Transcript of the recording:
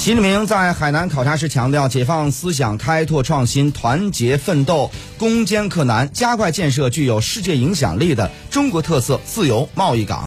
习近平在海南考察时强调解放思想开拓创新团结奋斗攻坚克难加快建设具有世界影响力的中国特色自由贸易港。